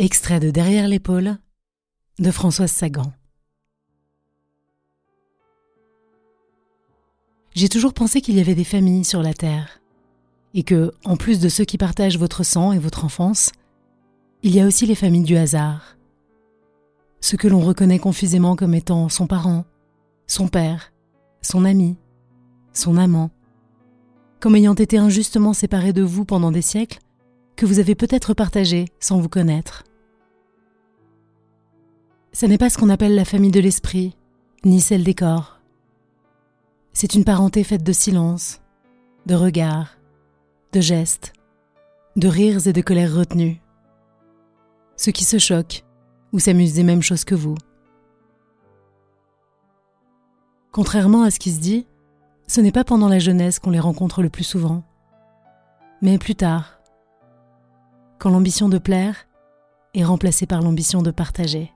Extrait de Derrière l'épaule de Françoise Sagan. J'ai toujours pensé qu'il y avait des familles sur la Terre, et que, en plus de ceux qui partagent votre sang et votre enfance, il y a aussi les familles du hasard. Ceux que l'on reconnaît confusément comme étant son parent, son père, son ami, son amant, comme ayant été injustement séparés de vous pendant des siècles que vous avez peut-être partagé sans vous connaître. Ce n'est pas ce qu'on appelle la famille de l'esprit, ni celle des corps. C'est une parenté faite de silence, de regards, de gestes, de rires et de colères retenues. Ceux qui se choquent ou s'amusent des mêmes choses que vous. Contrairement à ce qui se dit, ce n'est pas pendant la jeunesse qu'on les rencontre le plus souvent, mais plus tard, quand l'ambition de plaire est remplacée par l'ambition de partager.